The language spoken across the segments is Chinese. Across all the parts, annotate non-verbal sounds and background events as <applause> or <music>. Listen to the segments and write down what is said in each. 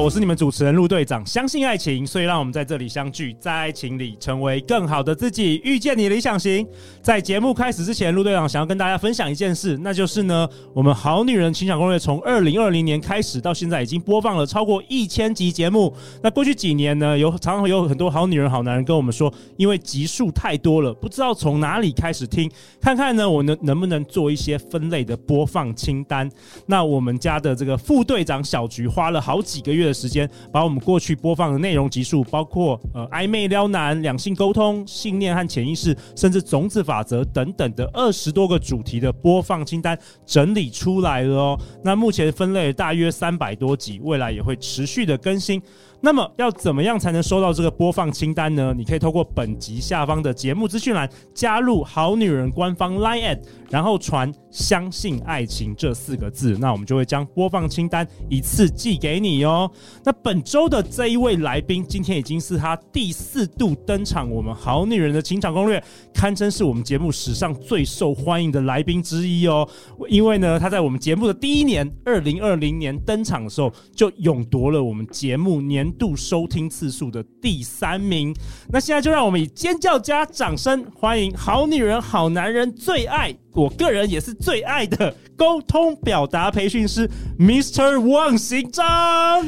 我是你们主持人陆队长。相信爱情，所以让我们在这里相聚，在爱情里成为更好的自己，遇见你理想型。在节目开始之前，陆队长想要跟大家分享一件事，那就是呢，我们好女人情感攻略从二零二零年开始到现在，已经播放了超过一千集节目。那过去几年呢，有常常有很多好女人、好男人跟我们说，因为集数太多了，不知道从哪里开始听，看看呢，我能能不能做一些分类的播放清单。那我们家的这个副队长小菊花了好几个月的时间，把我们过去播放的内容集数，包括呃暧昧撩男、两性沟通、信念和潜意识，甚至种子法则等等的二十多个主题的播放清单整理出来了哦。那目前分类大约三百多集，未来也会持续的更新。那么要怎么样才能收到这个播放清单呢？你可以透过本集下方的节目资讯栏加入好女人官方 Line@，然后传“相信爱情”这四个字，那我们就会将播放清单一次寄给你哦。那本周的这一位来宾，今天已经是他第四度登场，我们好女人的情场攻略，堪称是我们节目史上最受欢迎的来宾之一哦。因为呢，他在我们节目的第一年，二零二零年登场的时候，就勇夺了我们节目年度收听次数的第三名，那现在就让我们以尖叫加掌声欢迎好女人好男人最爱，我个人也是最爱的沟通表达培训师 Mr. 忘形章。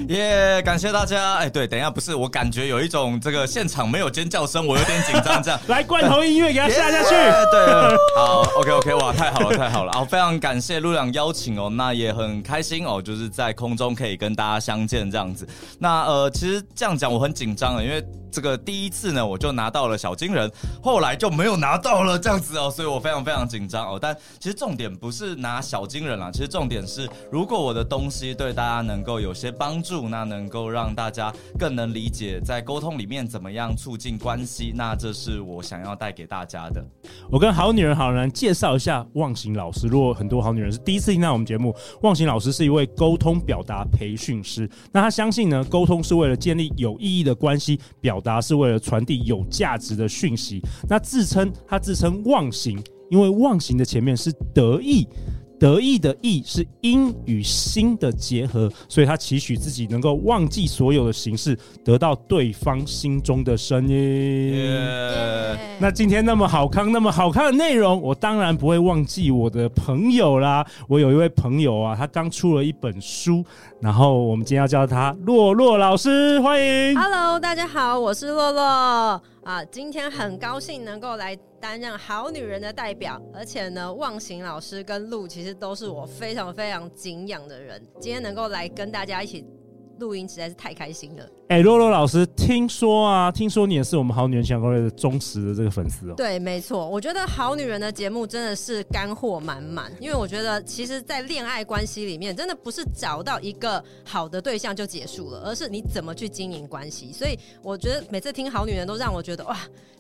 耶，感谢大家。哎，对，等一下，不是，我感觉有一种这个现场没有尖叫声，我有点紧张。这样，<laughs> 来罐头音乐给他下下去。对，好，OK OK，哇，太好了，太好了。好，非常感谢陆亮邀请哦，那也很开心哦，就是在空中可以跟大家相见这样子。那呃。其实这样讲我很紧张啊，因为这个第一次呢，我就拿到了小金人，后来就没有拿到了这样子哦，所以我非常非常紧张哦。但其实重点不是拿小金人啦，其实重点是如果我的东西对大家能够有些帮助，那能够让大家更能理解在沟通里面怎么样促进关系，那这是我想要带给大家的。我跟好女人好男人介绍一下忘形老师。如果很多好女人是第一次听到我们节目，忘形老师是一位沟通表达培训师，那他相信呢，沟通是为了建立有意义的关系，表达是为了传递有价值的讯息。那自称他自称忘形，因为忘形的前面是得意。得意的意是音与心的结合，所以他期许自己能够忘记所有的形式，得到对方心中的声音。Yeah. 那今天那么好康，那么好看的内容，我当然不会忘记我的朋友啦。我有一位朋友啊，他刚出了一本书，然后我们今天要叫他洛洛老师，欢迎。Hello，大家好，我是洛洛。啊，今天很高兴能够来担任好女人的代表，而且呢，忘形老师跟陆其实都是我非常非常敬仰的人。今天能够来跟大家一起录音，实在是太开心了。哎、欸，洛洛老师，听说啊，听说你也是我们好女人情场攻略的忠实的这个粉丝哦。对，没错，我觉得好女人的节目真的是干货满满，因为我觉得其实，在恋爱关系里面，真的不是找到一个好的对象就结束了，而是你怎么去经营关系。所以我觉得每次听好女人都让我觉得哇，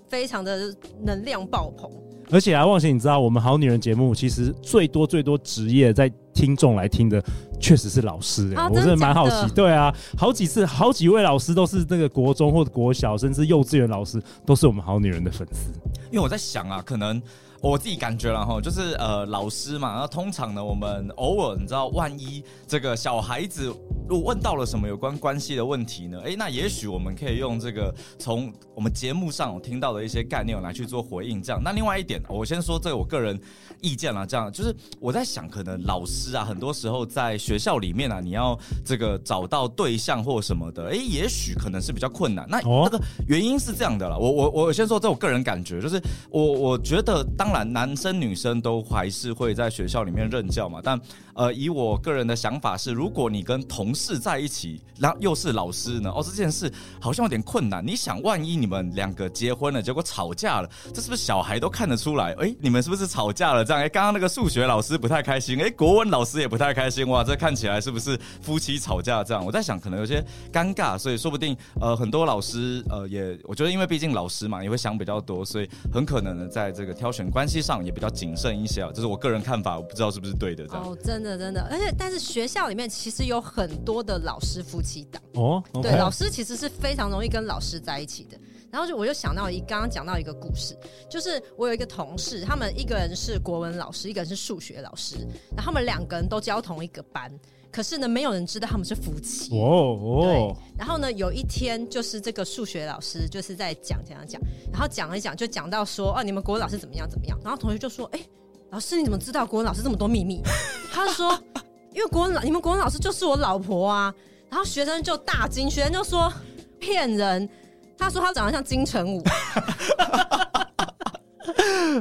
非常的能量爆棚。而且啊，忘形，你知道我们好女人节目其实最多最多职业在听众来听的，确实是老师、欸啊。我真的蛮好奇，对啊，好几次好几位老师都是那个国中或者国小，甚至幼稚园老师，都是我们好女人的粉丝。因为我在想啊，可能我自己感觉了哈，就是呃，老师嘛，那通常呢，我们偶尔你知道，万一这个小孩子。如果问到了什么有关关系的问题呢？诶，那也许我们可以用这个从我们节目上听到的一些概念来去做回应。这样，那另外一点，我先说这个我个人意见啦。这样就是我在想，可能老师啊，很多时候在学校里面啊，你要这个找到对象或什么的，诶，也许可能是比较困难。那那个原因是这样的啦。我我我先说这我个人感觉，就是我我觉得，当当然男生女生都还是会在学校里面任教嘛，但。呃，以我个人的想法是，如果你跟同事在一起，然后又是老师呢？哦，这件事好像有点困难。你想，万一你们两个结婚了，结果吵架了，这是不是小孩都看得出来？诶，你们是不是吵架了？这样，诶，刚刚那个数学老师不太开心，诶，国文老师也不太开心，哇，这看起来是不是夫妻吵架？这样，我在想，可能有些尴尬，所以说不定，呃，很多老师，呃，也，我觉得，因为毕竟老师嘛，也会想比较多，所以很可能呢，在这个挑选关关系上也比较谨慎一些啊，这是我个人看法，我不知道是不是对的。这样哦，真的真的，而且但是学校里面其实有很多的老师夫妻档哦，okay、对，老师其实是非常容易跟老师在一起的。然后就我就想到一刚刚讲到一个故事，就是我有一个同事，他们一个人是国文老师，一个人是数学老师，然后他们两个人都教同一个班。可是呢，没有人知道他们是夫妻。哦哦。然后呢，有一天就是这个数学老师就是在讲讲讲，然后讲了一讲就讲到说，哦，你们国文老师怎么样怎么样。然后同学就说，哎，老师你怎么知道国文老师这么多秘密？<laughs> 他就说，因为国文老你们国文老师就是我老婆啊。然后学生就大惊，学生就说骗人。他说他长得像金城武。<laughs>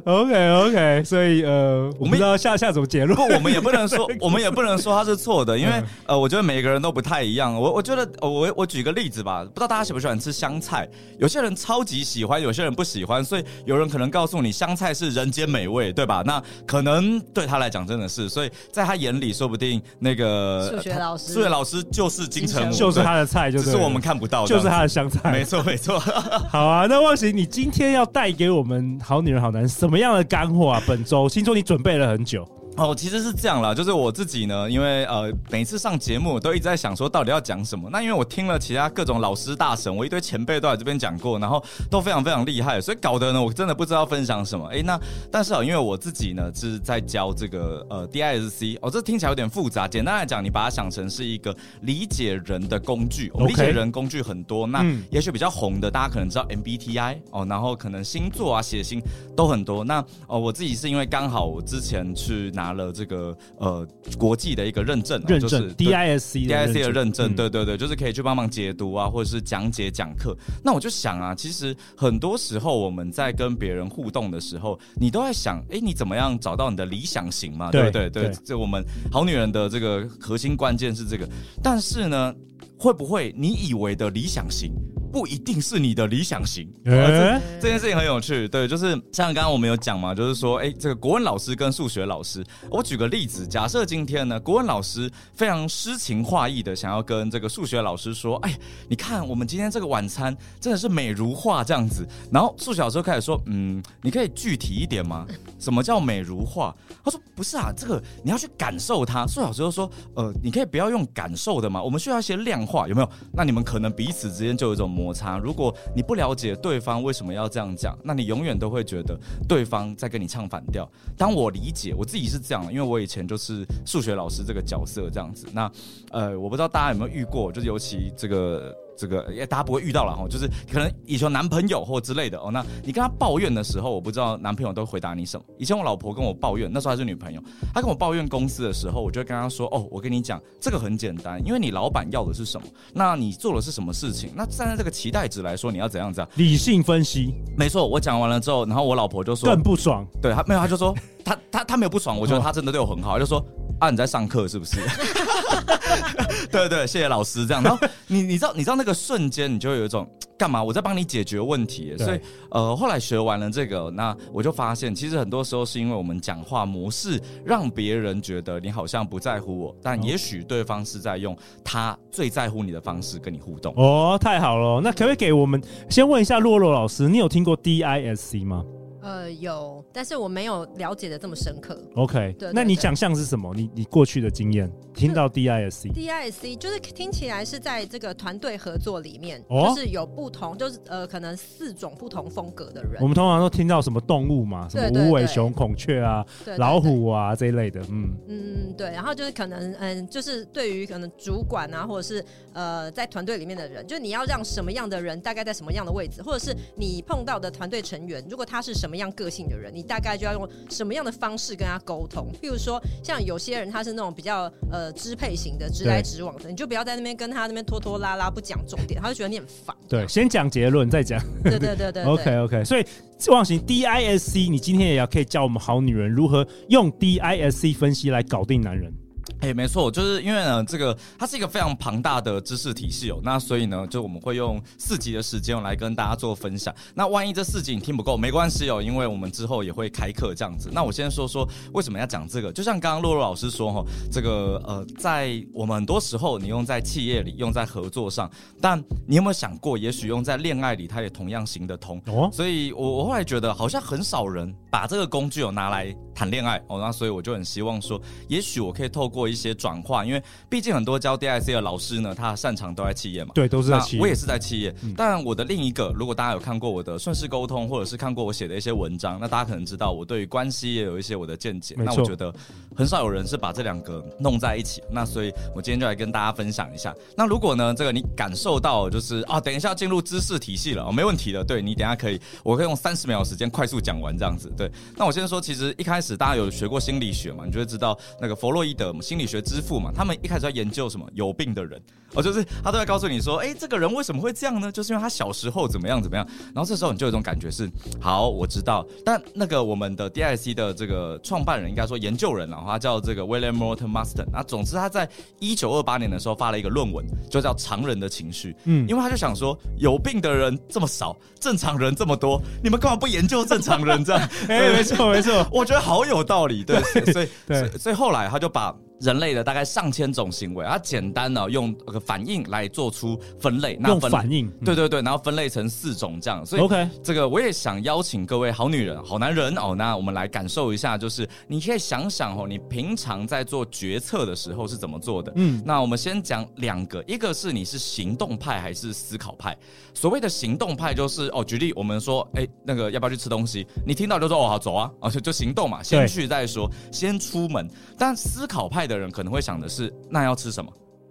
OK OK，所以呃，我们不知道下下什么结论。不，我们也不能说，<laughs> 我们也不能说他是错的，因为呃，我觉得每个人都不太一样。我我觉得，我我举个例子吧，不知道大家喜不喜欢吃香菜？有些人超级喜欢，有些人不喜欢。所以有人可能告诉你香菜是人间美味，对吧？那可能对他来讲真的是，所以在他眼里，说不定那个数学老师，数学老师就是金城武，就是他的菜，就只是我们看不到，就是他的香菜。没错没错。<laughs> 好啊，那忘形，你今天要带给我们好女人好男人什么样的干货啊？本周听说你准备了很久。哦，其实是这样啦，就是我自己呢，因为呃，每次上节目我都一直在想说，到底要讲什么。那因为我听了其他各种老师大神，我一堆前辈都在这边讲过，然后都非常非常厉害，所以搞得呢，我真的不知道分享什么。哎，那但是啊，因为我自己呢是在教这个呃 DISC，哦，这听起来有点复杂。简单来讲，你把它想成是一个理解人的工具。理解人工具很多，那也许比较红的，大家可能知道 MBTI 哦，然后可能星座啊、血型都很多。那哦，我自己是因为刚好我之前去拿了这个。呃，国际的一个认证，认证就是 DISC 的 DISC 的认证，嗯、对对对，就是可以去帮忙解读啊，或者是讲解讲课。那我就想啊，其实很多时候我们在跟别人互动的时候，你都在想，哎，你怎么样找到你的理想型嘛？对不对？对，这我们好女人的这个核心关键是这个。但是呢，会不会你以为的理想型？不一定是你的理想型，欸这，件事情很有趣。对，就是像刚刚我们有讲嘛，就是说，哎，这个国文老师跟数学老师，我举个例子，假设今天呢，国文老师非常诗情画意的想要跟这个数学老师说，哎，你看我们今天这个晚餐真的是美如画这样子。然后数学老师开始说，嗯，你可以具体一点吗？<laughs> 什么叫美如画？他说不是啊，这个你要去感受它。数学老师就说，呃，你可以不要用感受的嘛，我们需要一些量化，有没有？那你们可能彼此之间就有一种。摩擦。如果你不了解对方为什么要这样讲，那你永远都会觉得对方在跟你唱反调。当我理解我自己是这样，因为我以前就是数学老师这个角色这样子。那呃，我不知道大家有没有遇过，就是尤其这个。这个也大家不会遇到了哈，就是可能以前男朋友或之类的哦。那你跟他抱怨的时候，我不知道男朋友都回答你什么。以前我老婆跟我抱怨，那时候还是女朋友，她跟我抱怨公司的时候，我就会跟她说：“哦，我跟你讲，这个很简单，因为你老板要的是什么，那你做的是什么事情，那站在这个期待值来说，你要怎样怎样理性分析。”没错，我讲完了之后，然后我老婆就说更不爽，对她没有，她就说她她她没有不爽，我觉得她真的对我很好，就说。啊，你在上课是不是？<laughs> <laughs> 对对对，谢谢老师。这样，然后你你知道你知道那个瞬间，你就有一种干嘛？我在帮你解决问题。所以呃，后来学完了这个，那我就发现，其实很多时候是因为我们讲话模式让别人觉得你好像不在乎我，但也许对方是在用他最在乎你的方式跟你互动。哦，太好了！那可不可以给我们先问一下洛洛老师，你有听过 DISC 吗？呃，有，但是我没有了解的这么深刻。OK，对，那你想象是什么？你你过去的经验，听到 DISC，DISC 就是听起来是在这个团队合作里面，哦，就是有不同，就是呃，可能四种不同风格的人。我们通常都听到什么动物嘛，什么无尾熊、孔雀啊，老虎啊这一类的，嗯嗯，对。然后就是可能嗯，就是对于可能主管啊，或者是呃，在团队里面的人，就是你要让什么样的人大概在什么样的位置，或者是你碰到的团队成员，如果他是什么。样个性的人，你大概就要用什么样的方式跟他沟通？譬如说，像有些人他是那种比较呃支配型的，直来直往的，你就不要在那边跟他那边拖拖拉拉，不讲重点，他就觉得你很烦。对，先讲结论再讲。对对对对，对。OK <laughs> OK，所以忘形 DISC，你今天也要可以教我们好女人如何用 DISC 分析来搞定男人。哎，没错，就是因为呢，这个它是一个非常庞大的知识体系哦。那所以呢，就我们会用四集的时间来跟大家做分享。那万一这四集你听不够，没关系哦，因为我们之后也会开课这样子。那我先说说为什么要讲这个，就像刚刚洛洛老师说哈，这个呃，在我们很多时候你用在企业里，用在合作上，但你有没有想过，也许用在恋爱里，它也同样行得通哦。所以我我后来觉得，好像很少人把这个工具有拿来谈恋爱哦。那所以我就很希望说，也许我可以透过一些转化，因为毕竟很多教 DISC 的老师呢，他擅长都在企业嘛。对，都是在企业。我也是在企业。嗯、但我的另一个，如果大家有看过我的顺势沟通，或者是看过我写的一些文章，那大家可能知道我对于关系也有一些我的见解。那我觉得很少有人是把这两个弄在一起。那所以我今天就来跟大家分享一下。那如果呢，这个你感受到就是啊，等一下进入知识体系了，哦，没问题的。对，你等一下可以，我可以用三十秒时间快速讲完这样子。对。那我先说，其实一开始大家有学过心理学嘛，你就会知道那个弗洛伊德心理学之父嘛，他们一开始在研究什么？有病的人，哦，就是他都在告诉你说，哎，这个人为什么会这样呢？就是因为他小时候怎么样怎么样。然后这时候你就有一种感觉是，好，我知道。但那个我们的 DISC 的这个创办人，应该说研究人，然后他叫这个 William Morton Marston。那总之他在一九二八年的时候发了一个论文，就叫《常人的情绪》。嗯，因为他就想说，有病的人这么少，正常人这么多，你们干嘛不研究正常人这样？<laughs> 哎，没错没错，<laughs> 我觉得好有道理。对，对所以对所以 <laughs> 所以后来他就把。人类的大概上千种行为，它简单的用个反应来做出分类，那分用反应，对对对，然后分类成四种这样。所以，OK，这个我也想邀请各位好女人、好男人哦，那我们来感受一下，就是你可以想想哦，你平常在做决策的时候是怎么做的？嗯，那我们先讲两个，一个是你是行动派还是思考派？所谓的行动派就是哦，举例我们说，哎，那个要不要去吃东西？你听到就说哦，好走啊，哦就就行动嘛，先去再说，先出门。但思考派的人可能会想的是，那要吃什么？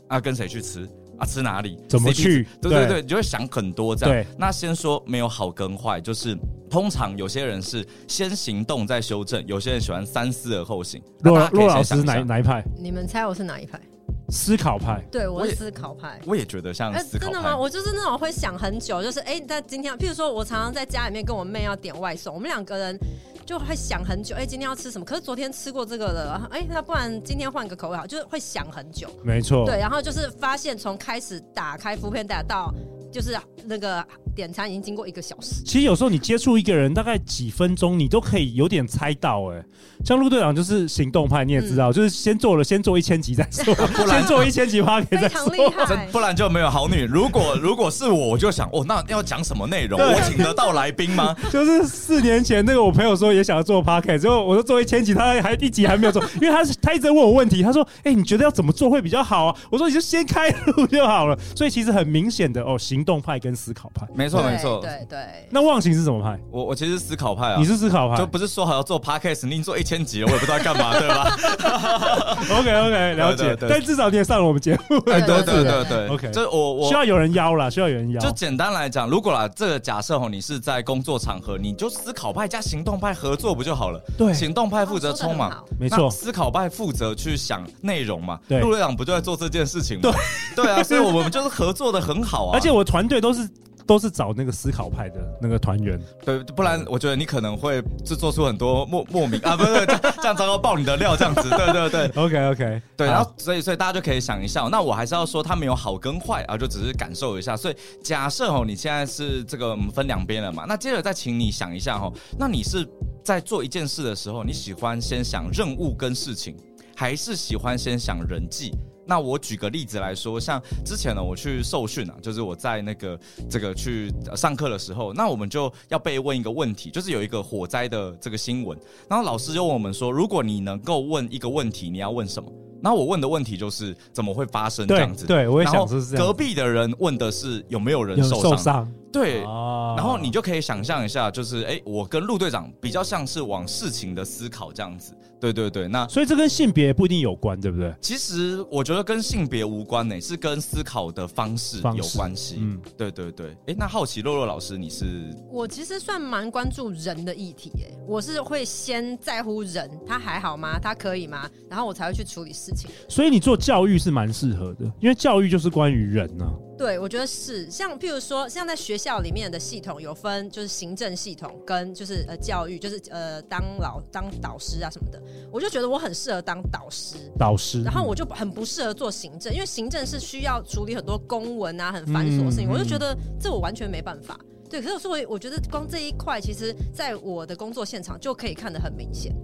啊，跟谁去吃？啊，吃哪里？怎么去？对对对，你就会想很多这样。对，那先说没有好跟坏，就是通常有些人是先行动再修正，有些人喜欢三思而后行。洛洛老师哪哪一派？你们猜我是哪一派？思考派。对，我是思考派。我也觉得像思考派。真的吗？我就是那种会想很久，就是哎，在今天，譬如说我常常在家里面跟我妹要点外送，我们两个人。就会想很久，哎、欸，今天要吃什么？可是昨天吃过这个了，哎、欸，那不然今天换个口味好，就是会想很久。没错，对，然后就是发现从开始打开 foodpanda 到就是那个。点餐已经经过一个小时。其实有时候你接触一个人，大概几分钟，你都可以有点猜到。哎，像陆队长就是行动派，你也知道，嗯、就是先做了，先做一千集再说，<laughs> 不然做一千集话可以再说，不然就没有好女。如果如果是我，我就想，哦，那要讲什么内容？我请得到来宾吗？<laughs> 就是四年前那个我朋友说也想要做 podcast，之后我说做一千集，他还一集还没有做，因为他他一直问我问题，他说，哎、欸，你觉得要怎么做会比较好啊？我说你就先开录就好了。所以其实很明显的哦，行动派跟思考派。没错，没错，对对。那忘形是什么派？我我其实思考派啊。你是思考派，就不是说好要做 podcast，你已经做一千集了，我也不知道干嘛，<laughs> 对吧？<laughs> OK OK，了解。但至少你也上了我们节目，对对对对对。OK，就我我需要有人邀啦，需要有人邀。就简单来讲，如果啦，这个假设哦，你是在工作场合，你就思考派加行动派合作不就好了？对，行动派负责冲嘛，没错。思考派负责去想内容嘛，对。陆队长不就在做这件事情吗？对，对啊，所以我们就是合作的很好啊，<laughs> 而且我团队都是。都是找那个思考派的那个团员，对，不然我觉得你可能会制作出很多莫莫名 <laughs> 啊，不是这样糟糕爆你的料这样子，<laughs> 对对对，OK OK，对，然后所以所以大家就可以想一下，那我还是要说他没有好跟坏啊，就只是感受一下。所以假设哦，你现在是这个分两边了嘛，那接着再请你想一下哦，那你是在做一件事的时候，你喜欢先想任务跟事情，还是喜欢先想人际？那我举个例子来说，像之前呢，我去受训啊，就是我在那个这个去上课的时候，那我们就要被问一个问题，就是有一个火灾的这个新闻，然后老师就问我们说，如果你能够问一个问题，你要问什么？然后我问的问题就是怎么会发生这样子？对，对我也想是这样。隔壁的人问的是有没有人受伤？受伤。对，哦、然后你就可以想象一下，就是哎，我跟陆队长比较像是往事情的思考这样子。对对对，那所以这跟性别不一定有关，对不对？其实我觉得跟性别无关呢，是跟思考的方式有关系。嗯，对对对。哎，那好奇洛洛老师，你是？我其实算蛮关注人的议题，哎，我是会先在乎人，他还好吗？他可以吗？然后我才会去处理事情。所以你做教育是蛮适合的，因为教育就是关于人呢、啊。对，我觉得是像譬如说，像在学校里面的系统有分，就是行政系统跟就是呃教育，就是呃当老当导师啊什么的。我就觉得我很适合当导师，导师，然后我就很不适合做行政，因为行政是需要处理很多公文啊，很繁琐的事情，嗯、我就觉得这我完全没办法。对，可是所以我觉得光这一块，其实在我的工作现场就可以看得很明显。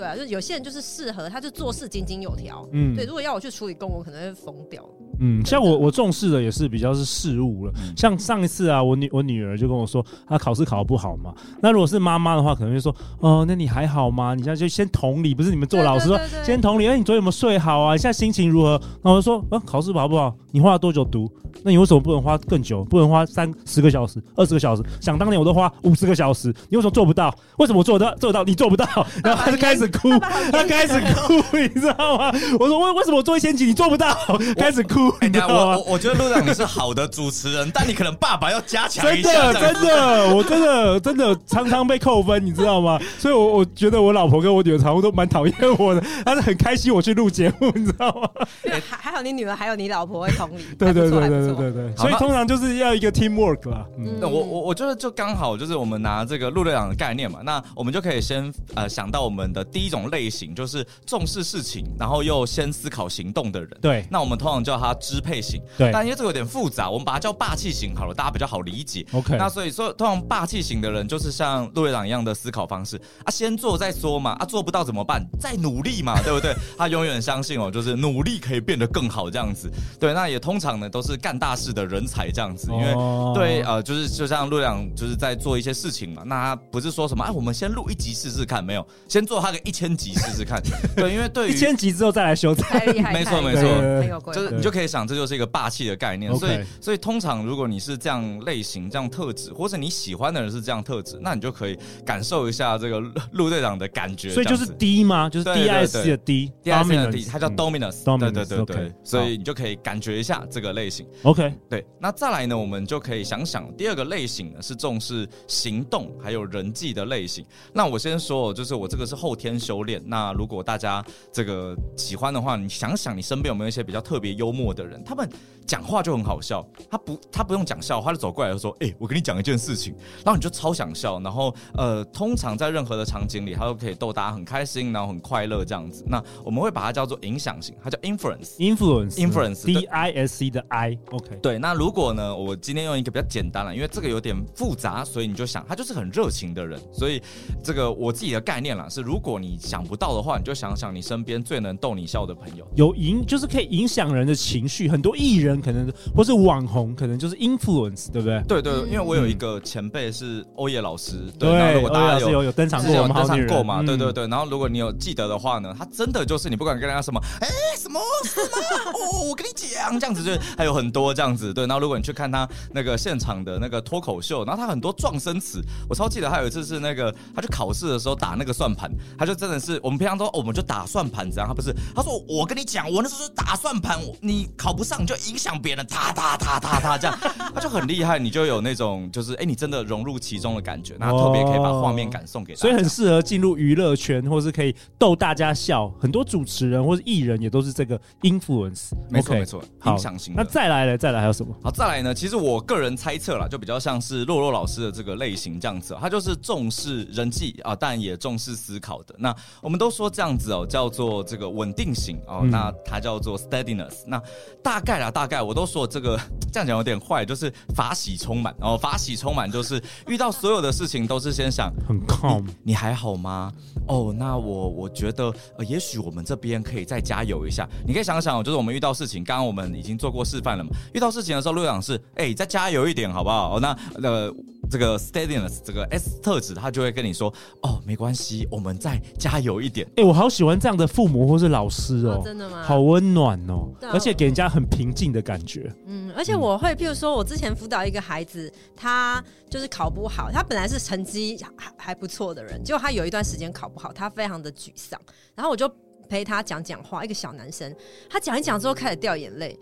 对啊，就有些人就是适合，他就做事井井有条。嗯，对，如果要我去处理公文，我可能会疯掉。嗯，像我我重视的也是比较是事物了。嗯、像上一次啊，我女我女儿就跟我说，她考试考得不好嘛。那如果是妈妈的话，可能会说，哦，那你还好吗？你现在就先同理，不是你们做老师说先同理。哎，你昨天有没有睡好啊？你现在心情如何？那我就说，啊，考试好不好？你花了多久读？那你为什么不能花更久？不能花三十个小时、二十个小时？想当年我都花五十个小时，你为什么做不到？为什么我做得做得到？你做不到？<laughs> 然后他就开始哭，他开始哭，你知道吗？我说为为什么我做一千集你做不到？开始哭，你知道吗？我我觉得路长你是好的主持人，但你可能爸爸要加强一下。真的，真的，我真的真的常常被扣分，你知道吗？所以，我我觉得我老婆跟我女儿常常都蛮讨厌我的，但是很开心我去录节目，你知道吗？还还好，你女儿还有你老婆会同理。对对对对对对对。所以通常就是要一个 teamwork 啦。嗯，我我我觉得就刚好就是我们拿这个陆队长的概念嘛，那我们就可以先呃想到我们的第一种类型，就是重视事情，然后又先思考行动的人。对。那我们通常叫他支配型。对。但因为这个有点复杂，我们把它叫霸气型好了，大家比较好理解。OK。那所以说，通常霸气型的人就是像陆队长一样的思考方式啊，先做再说嘛，啊做不到怎么办？再努力嘛，<laughs> 对不对？他永远相信哦，就是努力可以变得更好这样子。对，那也通常呢都是干大事的人才这样子，因为对呃，就是就像陆队长就是在做一些事情嘛，那他不是说什么哎，我们先录一集试试看，没有，先做他个一千集试试看。<laughs> 对，因为对于一千集之后再来修正，太厉害，没错没错，就是你就可以想，这就是一个霸气的概念。所以所以通常如果你是这样类型、这样特质，或者你喜欢的人是这样特质，那你就可以感受一下这个陆队长的感觉。所以就是 D 吗？就是 D I C 的 D，D I C 的 D，它叫 Dominus。对对对对，所以你就可以感觉一下这个类型。OK，对。那再来呢，我们就可以想想第二个类型呢，是重视行动还有人际的类型。那我先说，就是我这个是后天修炼。那如果大家这个喜欢的话，你想想你身边有没有一些比较特别幽默的人，他们讲话就很好笑。他不，他不用讲笑话，他就走过来就说：“哎，我跟你讲一件事情。”然后你就超想笑。然后呃，通常在任何的场景里，他都可以逗大家很开心，然后很快乐这样子。那我们会把它叫做影响型，它叫 influence，influence，influence，D I S C 的 I。OK，对。那如果呢，我今天用一个比较简单了，因为这个有点复杂，所以你就想他就是很热情的人。所以这个我自己的概念啦是，如果你想不到的话，你就想想你身边最能逗你笑的朋友，有影就是可以影响人的情绪。很多艺人可能或是网红可能就是 influence，对不对？对对，因为我有一个前辈是欧耶老师，对，那如果大家有有登场过，有登场过嘛？对对对。然后如果你有记得的话呢，他真的就是你不管跟人家什么，哎，什么什么哦，我跟你讲，这样子就还有很多这样子。对，然后如果你去看他那个现场的那个脱口秀，然后他很多撞声词，我超记得他有一次是那个他去考试的时候打那个算盘，他就真的是我们平常都我们就打算盘这样，他不是，他说我跟你讲，我那时候是打算盘，你考不上就影响别人，哒哒哒哒哒这样，<laughs> 他就很厉害，你就有那种就是哎，你真的融入其中的感觉，然后特别可以把画面感送给大家，所以很适合进入娱乐圈，或是可以逗大家笑。很多主持人或是艺人也都是这个 influence，没错没错，影响型。那再来了，再来还有什么？好，再来呢？其实我个人猜测啦，就比较像是洛洛老师的这个类型这样子，他就是重视人际啊，但也重视思考的。那我们都说这样子哦，叫做这个稳定型哦，那它叫做 steadiness。那大概啦，大概我都说这个这样讲有点坏，就是法喜充满哦，法喜充满就是遇到所有的事情都是先想很 calm，你，你还好吗？哦，那我我觉得呃，也许我们这边可以再加油一下。你可以想想，就是我们遇到事情，刚刚我们已经做过示范了嘛。遇到事情的时候，路长是哎、欸，再加油一点好不好？哦，那呃，这个 steadiness 这个 S 特质，他就会跟你说哦，没关系，我们再加油一点。哎、欸，我好喜欢这样的父母或是老师哦，哦真的吗？好温暖哦，而且给人家很平静的感觉。嗯，而且我会，譬如说我之前辅导一个孩子，他就是考不好，他本来是成绩还还不错的人，结果他有一段时间考不好，他非常的沮丧，然后我就。陪他讲讲话，一个小男生，他讲一讲之后开始掉眼泪，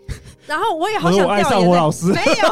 然后我也好 <laughs> 想掉眼泪。我爱上我老师，没有，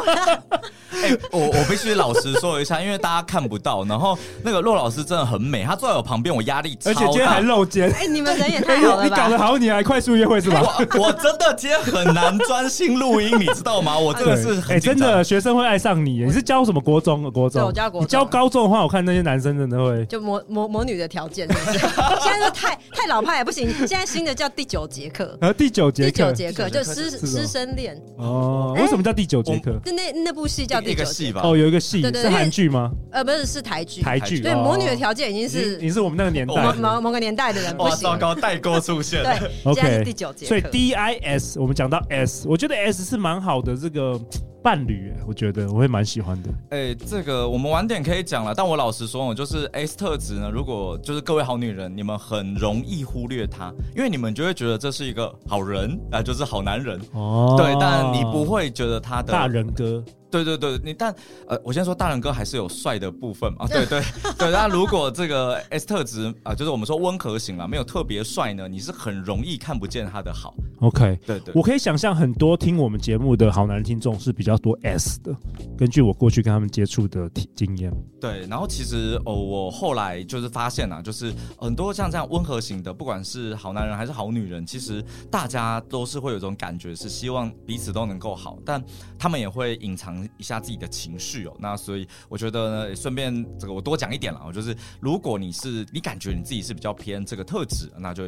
<laughs> 哎、欸，我我必须老实说一下，因为大家看不到，然后那个骆老师真的很美，她坐在我旁边，我压力超大，而且今天还露肩。哎、欸，你们人也 <laughs> 太好了吧？你搞得好，你还快速约会是吧？我我真的今天很难专心录音，你知道吗？我真的是哎、欸，真的学生会爱上你。你是教什么国中？国中？我教国中。你教高中的话，我看那些男生真的会就魔魔魔女的条件是不是？现在是太太老派也不行。现在新的叫第九节课，<laughs> 然后第九节课，第九节课就师师生恋哦。为什么叫第九节课？就那那部戏叫第九戏吧？哦，有一个戏是韩剧吗？呃，不是，是台剧。台剧对，魔女的条件已经是你是我们那个年代某某个年代的人，不行。糟糕，代沟出现。对，OK，第九节。所以 D I S，我们讲到 S，我觉得 S 是蛮好的这个。伴侣，我觉得我会蛮喜欢的。哎、欸，这个我们晚点可以讲了，但我老实说，我就是 S 特质呢。如果就是各位好女人，你们很容易忽略他，因为你们就会觉得这是一个好人啊、呃，就是好男人哦。对，但你不会觉得他的大人哥。对对对，你但呃，我先说大人哥还是有帅的部分嘛。<laughs> 对对对，那如果这个 S 特质啊、呃，就是我们说温和型啊，没有特别帅呢，你是很容易看不见他的好。OK，对对，我可以想象很多听我们节目的好男人听众是比较多 S 的，根据我过去跟他们接触的经验。对，然后其实哦，我后来就是发现啊，就是很多像这样温和型的，不管是好男人还是好女人，其实大家都是会有一种感觉，是希望彼此都能够好，但他们也会隐藏。一下自己的情绪哦，那所以我觉得呢，顺便这个我多讲一点了，就是如果你是你感觉你自己是比较偏这个特质，那就。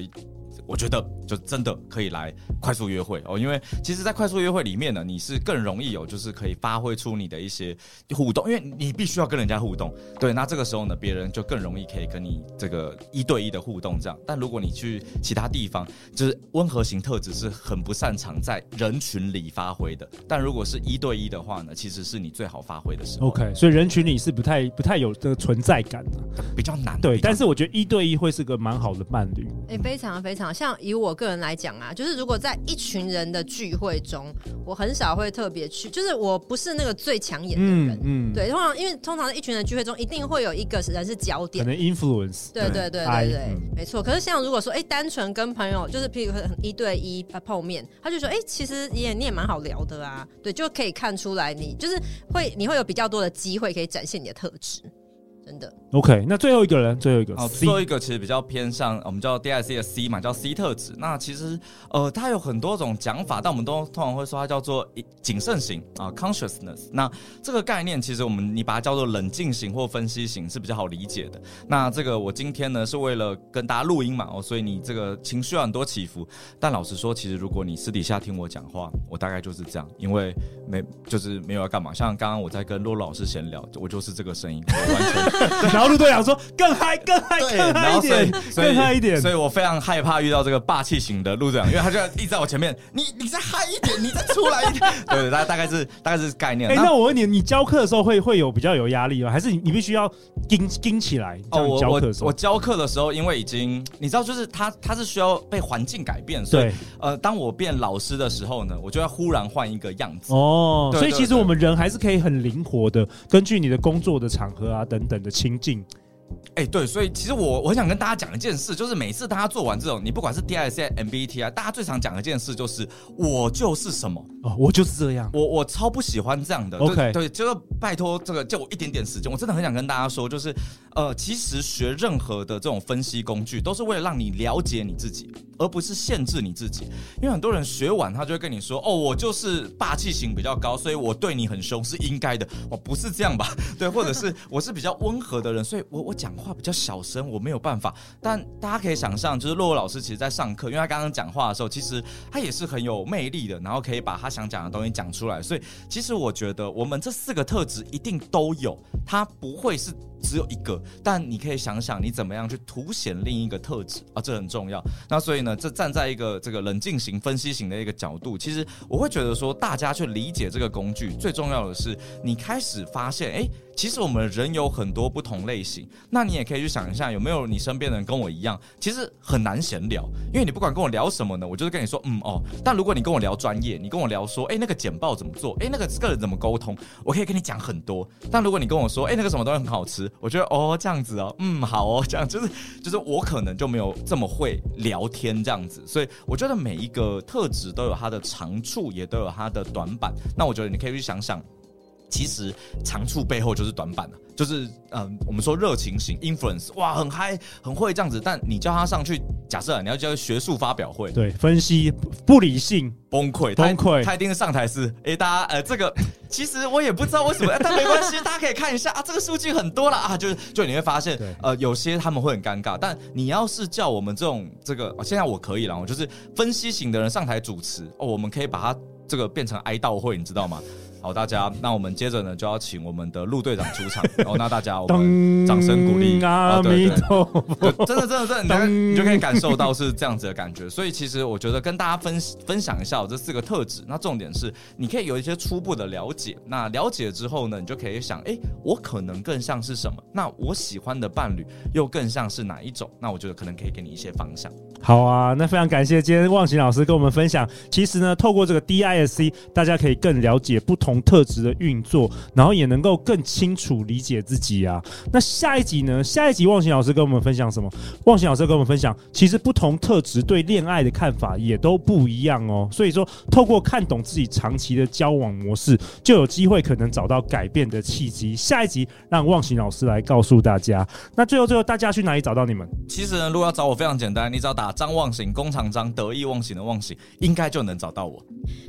我觉得就真的可以来快速约会哦，因为其实，在快速约会里面呢，你是更容易有就是可以发挥出你的一些互动，因为你必须要跟人家互动。对，那这个时候呢，别人就更容易可以跟你这个一对一的互动这样。但如果你去其他地方，就是温和型特质是很不擅长在人群里发挥的。但如果是一对一的话呢，其实是你最好发挥的时候。OK，所以人群里是不太不太有这个存在感的，比较难。对，但是我觉得一对一会是个蛮好的伴侣。哎、欸，非常非常。像以我个人来讲啊，就是如果在一群人的聚会中，我很少会特别去，就是我不是那个最抢眼的人，嗯，嗯对，通常因为通常在一群人聚会中，一定会有一个人是焦点，可能 influence，对对对对对，没错。可是像如果说，哎、欸，单纯跟朋友，就是譬如说一对一碰面，他就说，哎、欸，其实也你也蛮好聊的啊，对，就可以看出来你就是会你会有比较多的机会可以展现你的特质。真的 OK，那最后一个人，最后一个，哦，最后一个其实比较偏向我们叫 DISC 的 C 嘛，叫 C 特质。那其实呃，它有很多种讲法，但我们都通常会说它叫做谨慎型啊，consciousness。那这个概念其实我们你把它叫做冷静型或分析型是比较好理解的。那这个我今天呢是为了跟大家录音嘛，哦，所以你这个情绪有很多起伏。但老实说，其实如果你私底下听我讲话，我大概就是这样，因为没就是没有要干嘛。像刚刚我在跟洛洛老师闲聊，我就是这个声音，我完全。<laughs> 然后陆队长说更嗨、更嗨、更嗨一点，更嗨一点，所以我非常害怕遇到这个霸气型的陆队长，因为他就一直在我前面，你你再嗨一点，你再出来一点，<laughs> 对，大大概是大概是概念。哎、欸，那我问你，你教课的时候会会有比较有压力吗？还是你你必须要盯盯起来？哦，我我我教课的时候，因为已经你知道，就是他他是需要被环境改变，所以对呃，当我变老师的时候呢，我就要忽然换一个样子。哦，所以其实我们人还是可以很灵活的，根据你的工作的场合啊等等的。情境，哎，对，所以其实我我很想跟大家讲一件事，就是每次大家做完这种，你不管是 DISC、MBTI，大家最常讲的一件事就是我就是什么哦，我就是这样，我我超不喜欢这样的。OK，对，就是拜托这个，借我一点点时间，我真的很想跟大家说，就是呃，其实学任何的这种分析工具，都是为了让你了解你自己。而不是限制你自己，因为很多人学完他就会跟你说：“哦，我就是霸气型比较高，所以我对你很凶是应该的。”哦，不是这样吧？<laughs> 对，或者是我是比较温和的人，所以我我讲话比较小声，我没有办法。但大家可以想象，就是洛洛老师其实在上课，因为他刚刚讲话的时候，其实他也是很有魅力的，然后可以把他想讲的东西讲出来。所以其实我觉得我们这四个特质一定都有，他不会是。只有一个，但你可以想想你怎么样去凸显另一个特质啊，这很重要。那所以呢，这站在一个这个冷静型、分析型的一个角度，其实我会觉得说，大家去理解这个工具，最重要的是你开始发现，哎。其实我们人有很多不同类型，那你也可以去想一下，有没有你身边的人跟我一样，其实很难闲聊，因为你不管跟我聊什么呢，我就是跟你说，嗯哦。但如果你跟我聊专业，你跟我聊说，哎，那个简报怎么做？哎，那个这个人怎么沟通？我可以跟你讲很多。但如果你跟我说，哎，那个什么东西很好吃，我觉得哦这样子哦，嗯好哦，<laughs> 这样就是就是我可能就没有这么会聊天这样子。所以我觉得每一个特质都有它的长处，也都有它的短板。那我觉得你可以去想想。其实长处背后就是短板了，就是嗯、呃，我们说热情型 influence，哇，很嗨，很会这样子，但你叫他上去，假设你要叫学术发表会，对，分析不理性，崩溃，崩溃，他一定上台是，哎，大家，呃，这个其实我也不知道为什么，<laughs> 但没关系，大家可以看一下啊，这个数据很多了啊，就是就你会发现，呃，有些他们会很尴尬，但你要是叫我们这种这个，现在我可以了，我就是分析型的人上台主持，哦，我们可以把它这个变成哀悼会，你知道吗？好，大家，那我们接着呢就要请我们的陆队长出场。然后，那大家我们 <laughs> 掌声鼓励啊！对对对，真的真的真的，你就可以感受到是这样子的感觉。所以其实我觉得跟大家分分享一下我这四个特质。那重点是你可以有一些初步的了解。那了解之后呢，你就可以想，哎，我可能更像是什么？那我喜欢的伴侣又更像是哪一种？那我觉得可能可以给你一些方向。好啊，那非常感谢今天忘形老师跟我们分享。其实呢，透过这个 DISC，大家可以更了解不同。特质的运作，然后也能够更清楚理解自己啊。那下一集呢？下一集忘形老师跟我们分享什么？忘形老师跟我们分享，其实不同特质对恋爱的看法也都不一样哦。所以说，透过看懂自己长期的交往模式，就有机会可能找到改变的契机。下一集让忘形老师来告诉大家。那最后，最后大家去哪里找到你们？其实呢，如果要找我，非常简单，你只要打张忘形，工厂张，得意忘形的忘形，应该就能找到我。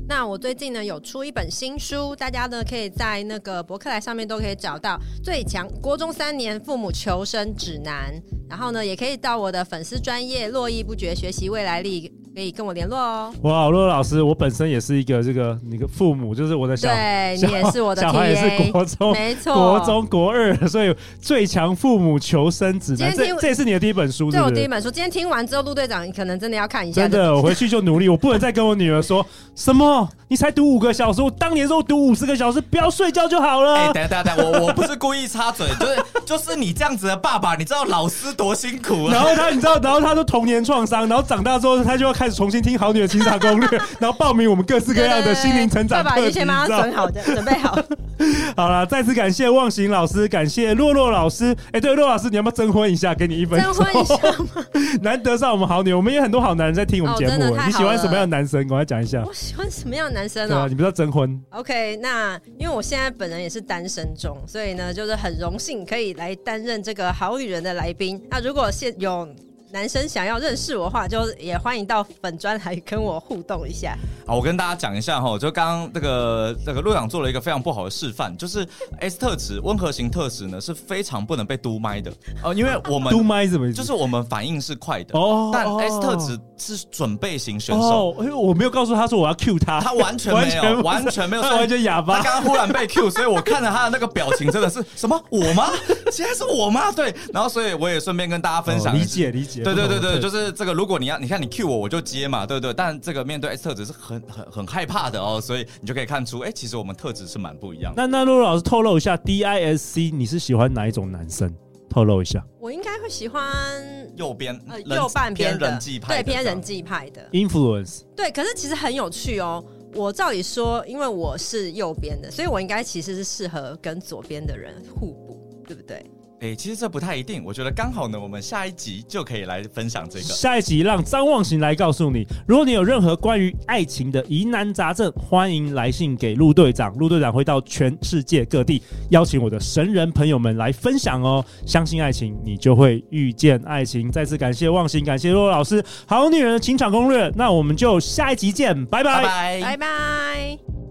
那我最近呢，有出一本新书。大家呢可以在那个博客来上面都可以找到《最强国中三年父母求生指南》，然后呢也可以到我的粉丝专业络绎不绝学习未来力。可以跟我联络哦。哇，洛洛老师，我本身也是一个这个那个父母，就是我的小，对你也是我的小孩，也是国中，没错，国中国二，所以最强父母求生指南，这这也是你的第一本书，对，我第一本书。今天听完之后，陆队长你可能真的要看一下。真的，我回去就努力，我不能再跟我女儿说什么，你才读五个小时，我当年说读五十个小时，不要睡觉就好了。哎，等下等下等下，我我不是故意插嘴，就是 <laughs> 就是你这样子的爸爸，你知道老师多辛苦啊。然后他，你知道，然后他说童年创伤，然后长大之后他就要开始重新听好女。情场攻略，<laughs> 然后报名我们各式各样的心灵成长课程。爸爸，你先帮他准好的，准备好。<laughs> 好了，再次感谢忘形老师，感谢洛洛老师。哎、欸，对，洛老师，你要不要征婚一下？给你一分钟。征婚一下吗？<laughs> 难得上我们好女，我们也有很多好男人在听我们节目。哦、你喜欢什么样的男生？我来讲一下。我喜欢什么样的男生哦？你不知道征婚？OK，那因为我现在本人也是单身中，所以呢，就是很荣幸可以来担任这个好女人的来宾。那如果现有。男生想要认识我的话，就也欢迎到粉专来跟我互动一下。好，我跟大家讲一下哈，就刚刚这个那个陆阳做了一个非常不好的示范，就是 S 特质温和型特质呢是非常不能被嘟麦的哦，因为我们嘟麦怎么意思？就是我们反应是快的哦，但 S 特质是准备型选手。因为我没有告诉他说我要 Q 他，他完全没有，完全没有，完全哑巴。他刚刚忽然被 Q，所以我看了他的那个表情真的是什么我吗？现在是我吗？对，然后所以我也顺便跟大家分享，理解理解，对对对对，就是。这个，如果你要，你看你 cue 我，我就接嘛，对不对？但这个面对 S 特质是很很很害怕的哦，所以你就可以看出，哎，其实我们特质是蛮不一样的。那那露露老师透露一下，DISC 你是喜欢哪一种男生？透露一下。我应该会喜欢右边呃右半边的，人际派对，偏人际派的 influence。对，可是其实很有趣哦。我照理说，因为我是右边的，所以我应该其实是适合跟左边的人互补，对不对？哎、欸，其实这不太一定。我觉得刚好呢，我们下一集就可以来分享这个。下一集让张望行来告诉你，如果你有任何关于爱情的疑难杂症，欢迎来信给陆队长。陆队长会到全世界各地邀请我的神人朋友们来分享哦。相信爱情，你就会遇见爱情。再次感谢望行，感谢洛洛老师，好女人的情场攻略。那我们就下一集见，拜拜，拜拜。拜拜。